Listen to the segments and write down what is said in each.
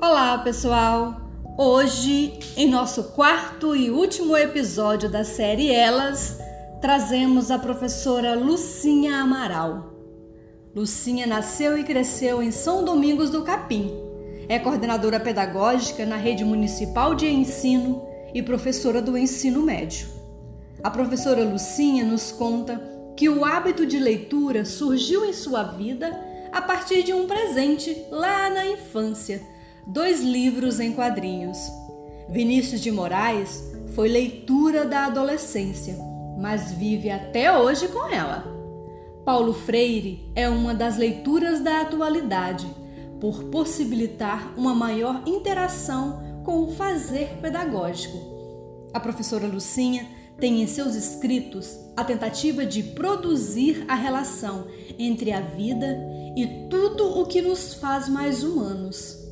Olá, pessoal! Hoje, em nosso quarto e último episódio da série Elas, trazemos a professora Lucinha Amaral. Lucinha nasceu e cresceu em São Domingos do Capim. É coordenadora pedagógica na rede municipal de ensino e professora do ensino médio. A professora Lucinha nos conta que o hábito de leitura surgiu em sua vida a partir de um presente lá na infância dois livros em quadrinhos. Vinícius de Moraes foi leitura da adolescência, mas vive até hoje com ela. Paulo Freire é uma das leituras da atualidade, por possibilitar uma maior interação com o fazer pedagógico. A professora Lucinha tem em seus escritos a tentativa de produzir a relação entre a vida e tudo o que nos faz mais humanos.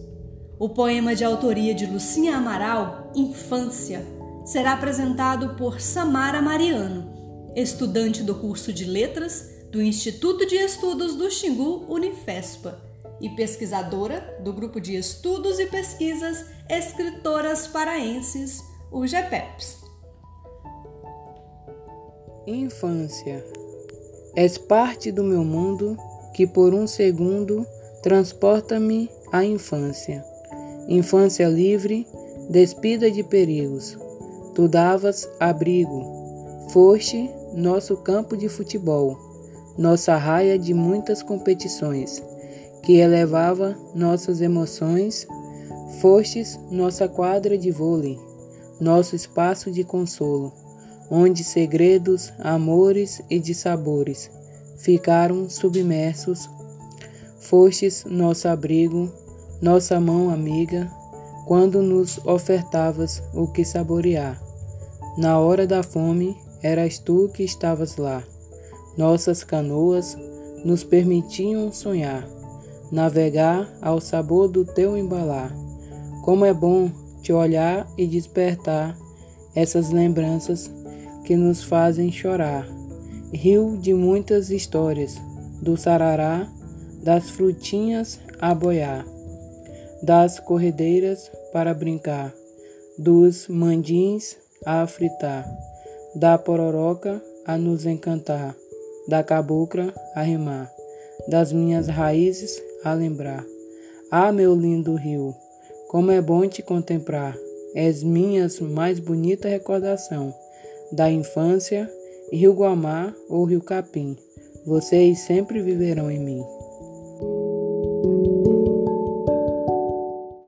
O poema de autoria de Lucinha Amaral, Infância, será apresentado por Samara Mariano, estudante do curso de Letras do Instituto de Estudos do Xingu Unifespa e pesquisadora do Grupo de Estudos e Pesquisas Escritoras Paraenses, o GEPEPS. Infância. És parte do meu mundo que por um segundo transporta-me à infância infância livre, despida de perigos. Tu davas abrigo, foste nosso campo de futebol, nossa raia de muitas competições, que elevava nossas emoções, fostes nossa quadra de vôlei, nosso espaço de consolo, onde segredos, amores e de sabores ficaram submersos. Fostes nosso abrigo, nossa mão amiga, quando nos ofertavas o que saborear. Na hora da fome, eras tu que estavas lá. Nossas canoas nos permitiam sonhar, navegar ao sabor do teu embalar. Como é bom te olhar e despertar essas lembranças que nos fazem chorar. Rio de muitas histórias, do sarará, das frutinhas a boiar das corredeiras para brincar, dos mandins a fritar, da pororoca a nos encantar, da cabocla a rimar, das minhas raízes a lembrar. Ah, meu lindo rio, como é bom te contemplar, és minhas mais bonita recordação da infância, Rio Guamá ou Rio Capim, vocês sempre viverão em mim.